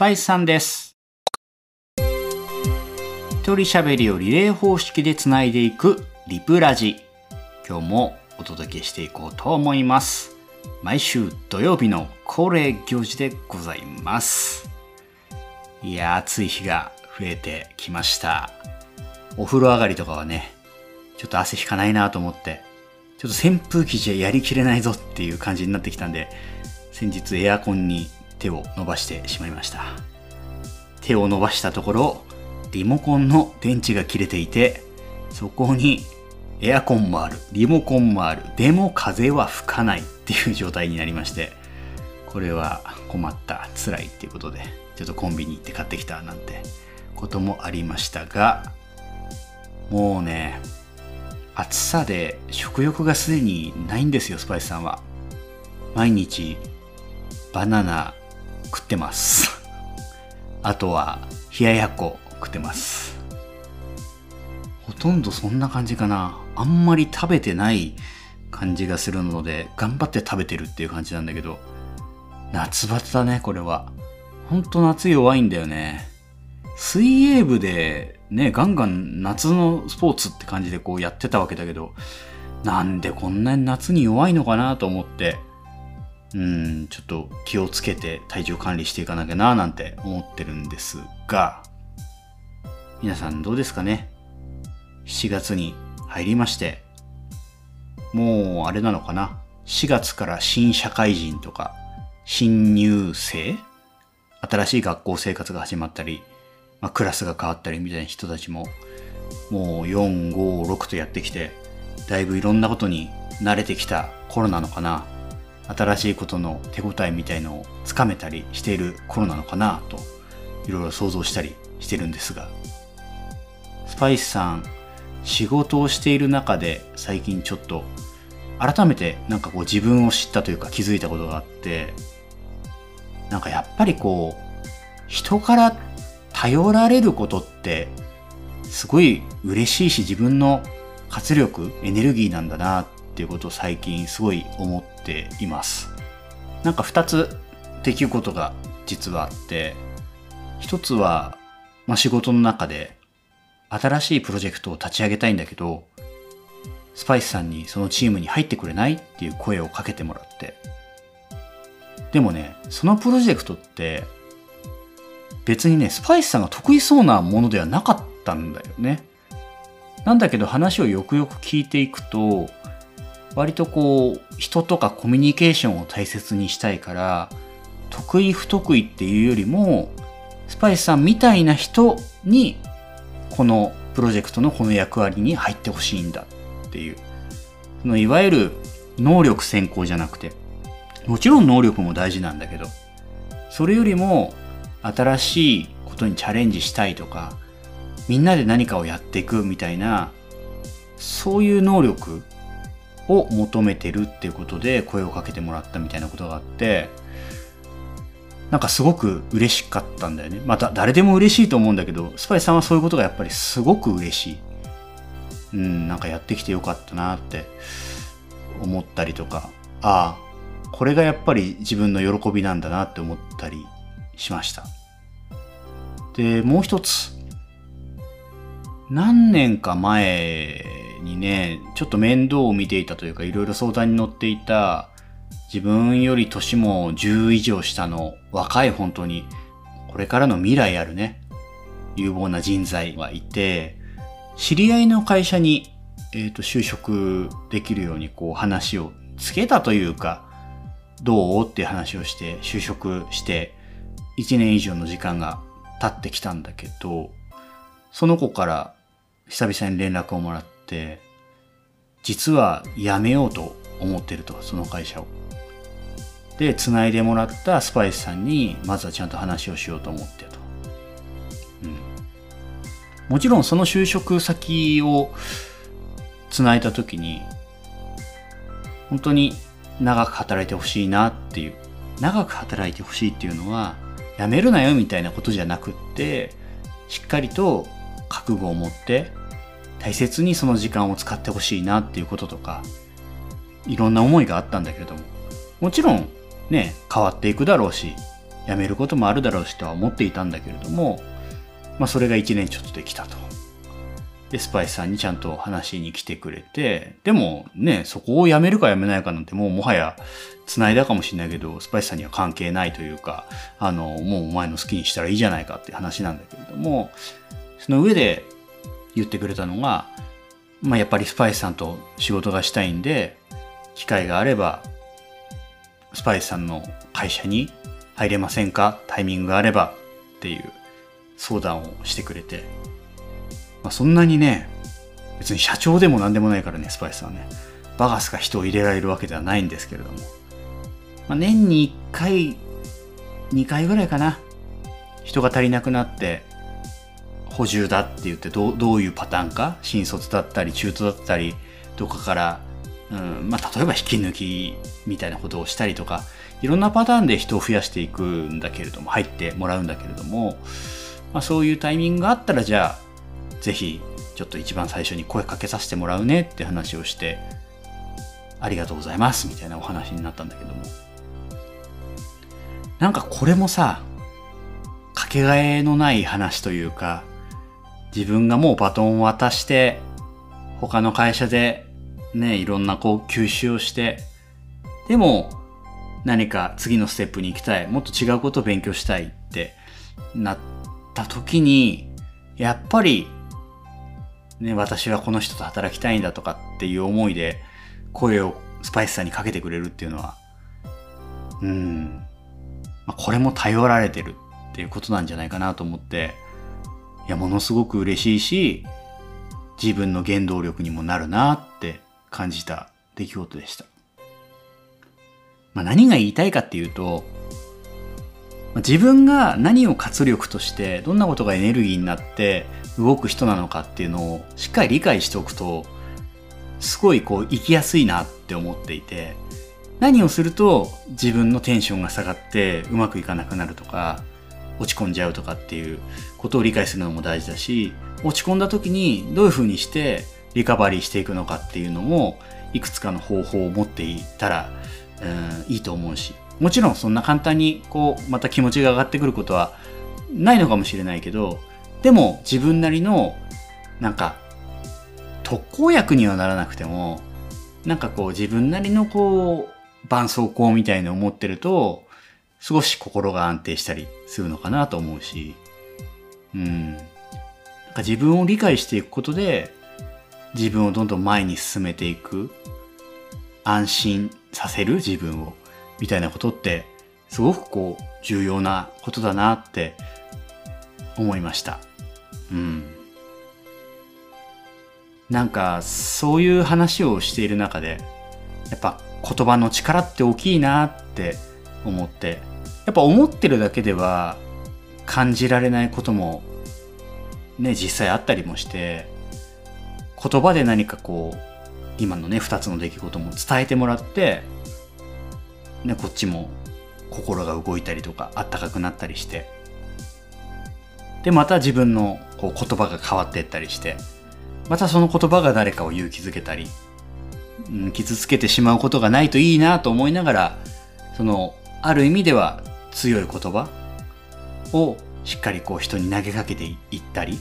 パイスさんです。一人喋りをリレー方式でつないでいくリプラジ。今日もお届けしていこうと思います。毎週土曜日の恒例行事でございます。いや、暑い日が増えてきました。お風呂上がりとかはね、ちょっと汗引かないなと思って、ちょっと扇風機じゃやりきれないぞっていう感じになってきたんで、先日エアコンに手を伸ばしてしまいました。手を伸ばしたところ、リモコンの電池が切れていて、そこにエアコンもある、リモコンもある、でも風は吹かないっていう状態になりまして、これは困った、辛いっていうことで、ちょっとコンビニ行って買ってきたなんてこともありましたが、もうね、暑さで食欲がすでにないんですよ、スパイスさんは。毎日バナナ食ってます。あとは冷ややっこ食ってます。ほとんどそんな感じかな。あんまり食べてない感じがするので、頑張って食べてるっていう感じなんだけど、夏バテだね、これは。ほんと夏弱いんだよね。水泳部でね、ガンガン夏のスポーツって感じでこうやってたわけだけど、なんでこんなに夏に弱いのかなと思って、うん、ちょっと気をつけて体重管理していかなきゃななんて思ってるんですが、皆さんどうですかね ?7 月に入りまして、もうあれなのかな ?4 月から新社会人とか、新入生？新しい学校生活が始まったり、まあ、クラスが変わったりみたいな人たちも、もう4、5、6とやってきて、だいぶいろんなことに慣れてきた頃なのかな。新しいことの手応えみたいのをつかめたりしている頃なのかなと、いろいろ想像したりしてるんですが。スパイスさん、仕事をしている中で最近ちょっと改めてなんかこう自分を知ったというか気づいたことがあって、なんかやっぱりこう、人から頼られることってすごい嬉しいし自分の活力、エネルギーなんだなっっていうことを最近すごい思っています。なんか二つできることが実はあって、一つは、まあ、仕事の中で新しいプロジェクトを立ち上げたいんだけど、スパイスさんにそのチームに入ってくれないっていう声をかけてもらって。でもね、そのプロジェクトって別にね、スパイスさんが得意そうなものではなかったんだよね。なんだけど話をよくよく聞いていくと、割とこう、人とかコミュニケーションを大切にしたいから、得意不得意っていうよりも、スパイスさんみたいな人に、このプロジェクトのこの役割に入ってほしいんだっていう。そのいわゆる能力先行じゃなくて、もちろん能力も大事なんだけど、それよりも新しいことにチャレンジしたいとか、みんなで何かをやっていくみたいな、そういう能力を求めてるっていうことで声をかけてもらったみたいなことがあって、なんかすごく嬉しかったんだよね。また誰でも嬉しいと思うんだけど、スパイさんはそういうことがやっぱりすごく嬉しい。うん、なんかやってきてよかったなって思ったりとか、ああ、これがやっぱり自分の喜びなんだなって思ったりしました。で、もう一つ。何年か前にね、ちょっと面倒を見ていたというか、いろいろ相談に乗っていた、自分より年も10以上下の若い本当に、これからの未来あるね、有望な人材がいて、知り合いの会社に、えっ、と、就職できるようにこう話をつけたというか、どうっていう話をして、就職して、1年以上の時間が経ってきたんだけど、その子から久々に連絡をもらって、実は辞めようと思ってると、その会社を。で、繋いでもらったスパイスさんに、まずはちゃんと話をしようと思ってと。うん。もちろんその就職先を繋いだ時に、本当に長く働いてほしいなっていう、長く働いてほしいっていうのは、辞めるなよみたいなことじゃなくって、しっかりと覚悟を持って、大切にその時間を使ってほしいなっていうこととか、いろんな思いがあったんだけれども、もちろんね、変わっていくだろうし、辞めることもあるだろうしとは思っていたんだけれども、まあそれが1年ちょっとできたと。で、スパイスさんにちゃんと話に来てくれて、でもね、そこを辞めるか辞めないかなんてもうもはや繋いだかもしれないけど、スパイスさんには関係ないというか、あの、もうお前の好きにしたらいいじゃないかって話なんだけれども、その上で言ってくれたのが、まあやっぱりスパイスさんと仕事がしたいんで、機会があれば、スパイスさんの会社に入れませんか？タイミングがあればっていう相談をしてくれて、まあ、そんなにね、別に社長でも何でもないからね、スパイスはね、バガスが人を入れられるわけではないんですけれども、まあ、年に1回、2回ぐらいかな、人が足りなくなって、補充だって言ってどうどういうパターンか新卒だったり中途だったりどっかから、うんまあ、例えば引き抜きみたいなことをしたりとかいろんなパターンで人を増やしていくんだけれども入ってもらう。んだけれども、まあ、そういうタイミングがあったらじゃあぜひちょっと一番最初に声かけさせてもらうねって話をしてありがとうございますみたいなお話になったんだけども。なんかこれもさかけがえのない話というか自分がもうバトンを渡して他の会社でねいろんなこう吸収をしてでも何か次のステップに行きたい。もっと違うことを勉強したいってなった時にやっぱりね、私はこの人と働きたいんだとかっていう思いで声をスパイスさんにかけてくれるっていうのは、うん、まあ、これも頼られてるっていうことなんじゃないかなと思って、いや、ものすごく嬉しいし、自分の原動力にもなるなって感じた出来事でした。まあ、何が言いたいかっていうと、自分が何を活力としてどんなことがエネルギーになって動く人なのかっていうのをしっかり理解しておくとすごいこう生きやすいなって思っていて何をすると自分のテンションが下がってうまくいかなくなるとか落ち込んじゃうとかっていうことを理解するのも大事だし落ち込んだ時にどういうふうにしてリカバリーしていくのかっていうのもいくつかの方法を持っていたら、うん、いいと思うしもちろんそんな簡単にこうまた気持ちが上がってくることはないのかもしれないけどでも自分なりのなんか特効薬にはならなくてもなんかこう自分なりのこう絆創膏みたいのを持ってると少し心が安定したりするのかなと思うしうんなんか自分を理解していくことで自分をどんどん前に進めていく安心させる自分をみたいなことってすごくこう重要なことだなって思いました。うん。なんか、そういう話をしている中で、やっぱ言葉の力って大きいなって思って、やっぱ思ってるだけでは感じられないこともね、実際あったりもして、言葉で何かこう、今のね、二つの出来事も伝えてもらって、ね、こっちも心が動いたりとか、あったかくなったりして、で、また自分のこう言葉が変わっていったりして、またその言葉が誰かを勇気づけたり、うん、傷つけてしまうことがないといいなと思いながら、その、ある意味では強い言葉をしっかりこう人に投げかけていったり、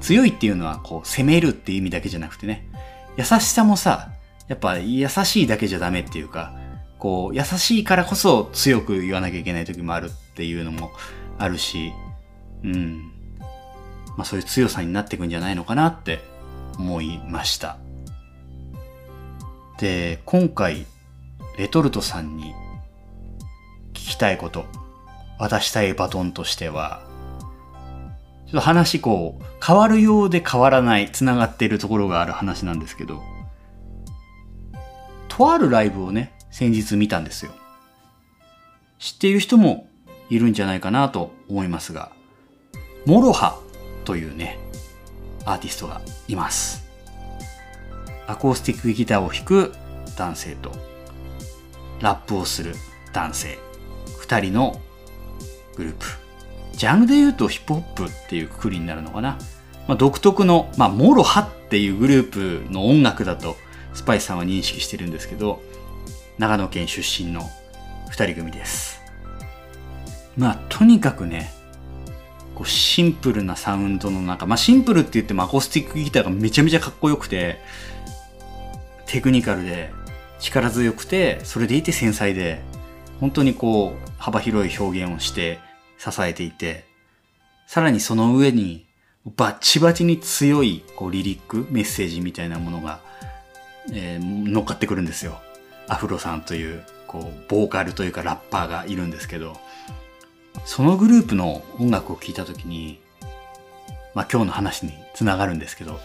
強いっていうのはこう攻めるっていう意味だけじゃなくてね、優しさもさ、やっぱ優しいだけじゃダメっていうか、こう優しいからこそ強く言わなきゃいけない時もあるっていうのもあるし、うん。まあそういう強さになっていくんじゃないのかなって思いました。で、今回、レトルトさんにたいこと、渡したいバトンとしては、ちょっと話こう、変わるようで変わらない、繋がっているところがある話なんですけど、とあるライブをね、先日見たんですよ。知っている人もいるんじゃないかなと思いますが、 MOROHA というね、アーティストがいます。アコースティックギターを弾く男性と、ラップをする男性、二人のグループ。ジャンルで言うとヒップホップっていうくくりになるのかな。まあ、独特の、まあ、 MOROHA っていうグループの音楽だと、スパイスさんは認識してるんですけど、長野県出身の二人組です。まあとにかくねこうシンプルなサウンドの中まあシンプルって言ってもアコースティックギターがめちゃめちゃかっこよくてテクニカルで力強くてそれでいて繊細で本当にこう幅広い表現をして支えていてさらにその上にバッチバチに強いこうリリックメッセージみたいなものが、えー、乗っかってくるんですよ。アフロさんというこうボーカルというかラッパーがいるんですけどそのグループの音楽を聴いた時にまあ今日の話につながるんですけど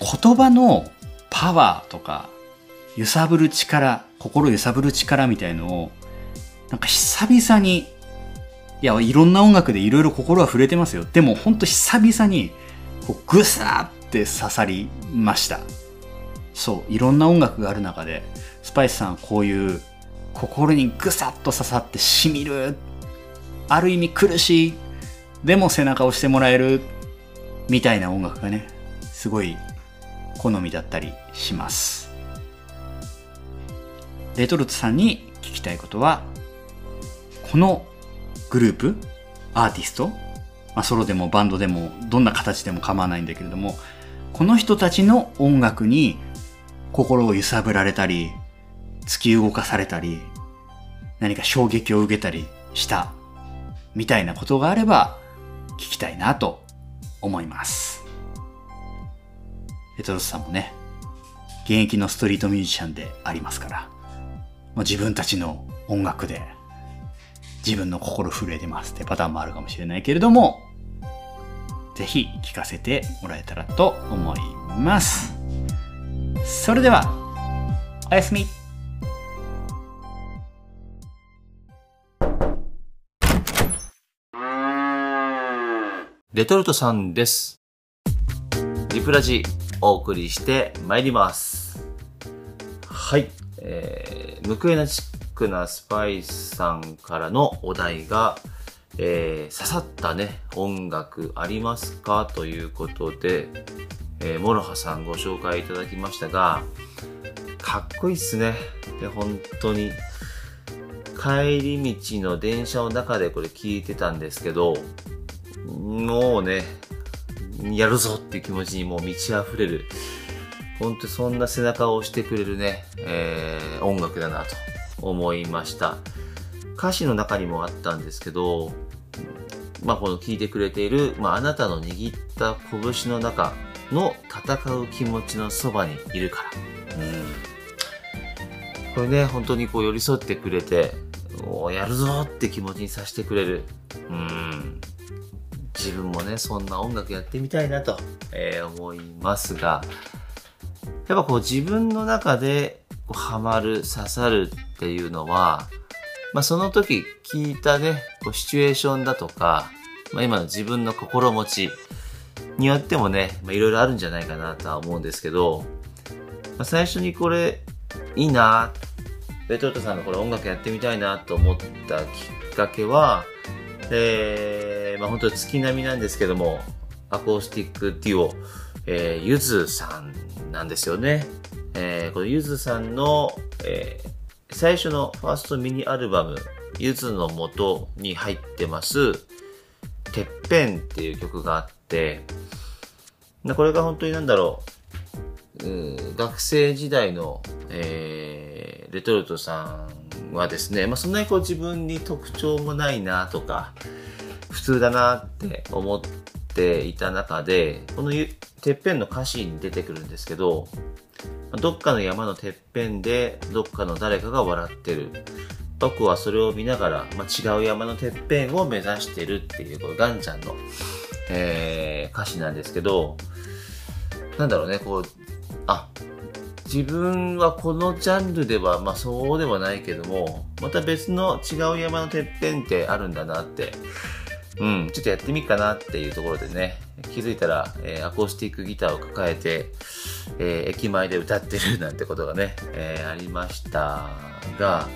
言葉のパワーとか揺さぶる力心揺さぶる力みたいのをなんか久々にいやいろんな音楽でいろいろ心は触れてますよ。でもほんと久々にこうグサーって刺さりました。そういろんな音楽がある中でスパイスさんこういう心にグサッと刺さってしみるある意味苦しいでも背中を押してもらえるみたいな音楽がねすごい好みだったりします。レトルトさんに聞きたいことはこのグループアーティスト、まあ、ソロでもバンドでもどんな形でも構わないんだけれどもこの人たちの音楽に心を揺さぶられたり突き動かされたり何か衝撃を受けたりしたみたいなことがあれば聞きたいなと思います。レトロスさんもね、現役のストリートミュージシャンでありますから、まあ、自分たちの音楽で自分の心震えてますってパターンもあるかもしれないけれども、ぜひ聞かせてもらえたらと思います。それでは、おやすみ。レトルトさんです。リプラジお送りしてまいります。はい。えー、ムクエナクなスパイスさんからのお題が、えー、刺さったね、音楽ありますか？ということで、えー、モロハさんご紹介いただきましたが、かっこいいっすね。で、本当に。帰り道の電車の中でこれ聞いてたんですけど、もうね、やるぞっていう気持ちにもう満ち溢れる。本当にそんな背中を押してくれるね、えー、音楽だなと思いました。歌詞の中にもあったんですけど、まあ、この聴いてくれている、まあ、あなたの握った拳の中の戦う気持ちのそばにいるから。うん。これね、本当にこう寄り添ってくれて、おやるぞって気持ちにさせてくれる。うん。自分もね、そんな音楽やってみたいなと、えー、思いますが、やっぱこう自分の中でハマる、刺さるっていうのは、まあその時聞いたね、こうシチュエーションだとか、まあ今の自分の心持ちによってもね、まあいろいろあるんじゃないかなとは思うんですけど、まあ、最初にこれいいな、レトルトさんのこれ音楽やってみたいなと思ったきっかけは、えー、まあ本当月並みなんですけども、アコースティックデュオ、えー、ゆずさんなんですよね。えー、このゆずさんの、えー、最初のファーストミニアルバム、ゆずの元に入ってます、てっぺんっていう曲があって、これが本当になんだろう、う学生時代の、えー、レトルトさんはですね、まあ、そんなにこう自分に特徴もないなとか、普通だなって思ってていた中で、このてっぺんの歌詞に出てくるんですけど、どっかの山のてっぺんでどっかの誰かが笑ってる。僕はそれを見ながら、まあ、違う山のてっぺんを目指してるっていう、これガンちゃんの、えー、歌詞なんですけど、なんだろうね、こう、あ、自分はこのジャンルでは、まあそうではないけども、また別の違う山のてっぺんってあるんだなって、うん、ちょっとやってみっかなっていうところでね、気づいたら、えー、アコースティックギターを抱えて、えー、駅前で歌ってるなんてことがね、えー、ありましたが、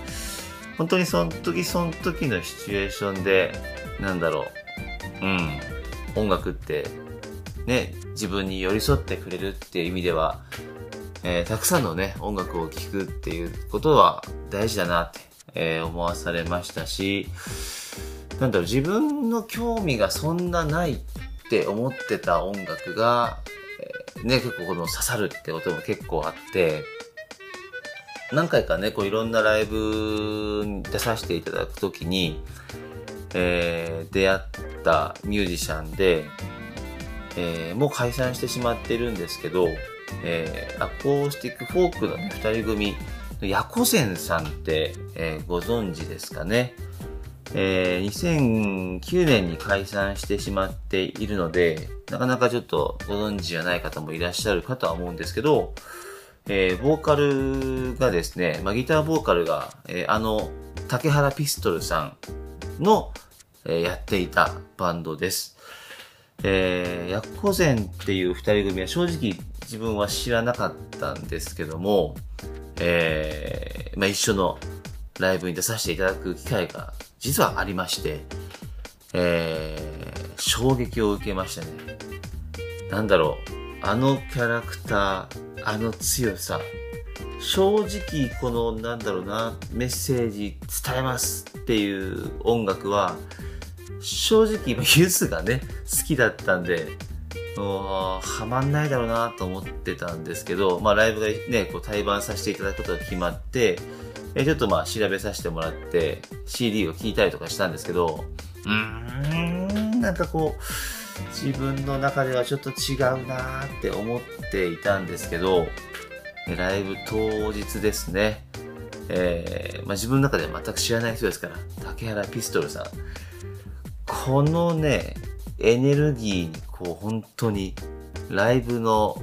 本当にその時その時のシチュエーションで、なんだろう、うん、音楽って、ね、自分に寄り添ってくれるっていう意味では、えー、たくさんのね、音楽を聴くっていうことは大事だなって、えー、思わされましたし、なんだろう、自分の興味がそんなないって思ってた音楽が、えーね、結構この刺さるってことも結構あって、何回かね、こういろんなライブに出させていただくときに、えー出会ったミュージシャンで、えーもう解散してしまってるんですけど、えーアコースティックフォークのね、二人組、ヤコゼンさんって、えーご存知ですかね？えー2009年に解散してしまっているので、なかなかちょっとご存知じゃない方もいらっしゃるかとは思うんですけど、えーボーカルがですね、まあ、ギターボーカルが、えーあの、竹原ピストルさんの、えーやっていたバンドです。えー、ヤッコゼンっていう二人組は正直自分は知らなかったんですけども、えーまあ、一緒のライブに出させていただく機会が実はありまして、えー衝撃を受けましたね。なんだろう、あのキャラクター、あの強さ、正直このなんだろうな、メッセージ伝えますっていう音楽は、正直今ユズがね、好きだったんで、もう、はまんないだろうなと思ってたんですけど、まあライブがね、こう対バンさせていただくことが決まって、えちょっとまあ調べさせてもらって、CD を聴いたりとかしたんですけど、うーん、なんかこう、自分の中ではちょっと違うなーって思っていたんですけど、ライブ当日ですね、えーまあ、自分の中では全く知らない人ですから、竹原ピストルさん。このね、エネルギーにこう本当にライブの、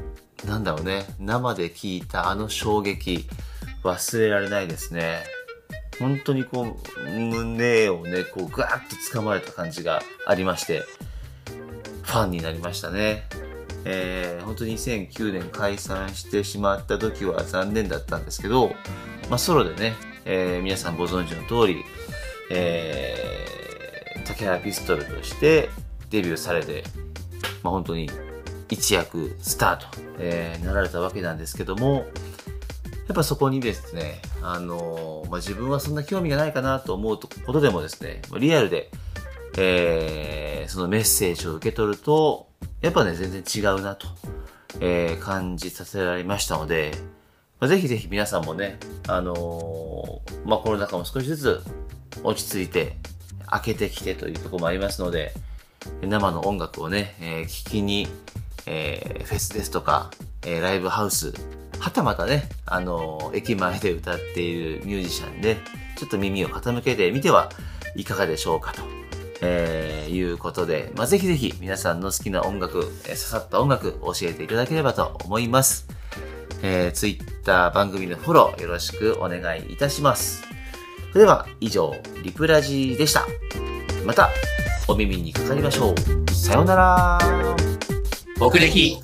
なんだろうね、生で聞いたあの衝撃、忘れられないですね。本当にこう、胸をね、こうガーッと掴まれた感じがありまして、ファンになりましたね。えー、本当に2009年解散してしまった時は残念だったんですけど、まあソロでね、えー皆さんご存知の通り、えー、竹原ピストルとしてデビューされて、まあ本当に一躍スタート、えーなられたわけなんですけども、やっぱそこにですね、あのまあ、自分はそんな興味がないかなと思うことでもですね、リアルで、えーそのメッセージを受け取ると、やっぱね、全然違うなと、えー感じさせられましたので、まあ、ぜひぜひ皆さんもね、あのーまあ、コロナ禍も少しずつ落ち着いて、開けてきてというところもありますので、生の音楽をね、えー聞きに、えーフェスですとか、えーライブハウス、はたまたね、あの駅前で歌っているミュージシャンで、ちょっと耳を傾けてみてはいかがでしょうかと、えーいうことで、まあ、ぜひぜひ皆さんの好きな音楽、えー刺さった音楽教えていただければと思います。えー、Twitter 番組のフォローよろしくお願いいたします。それでは以上、リプラジでした。またお耳にかかりましょう。さようなら。僕歴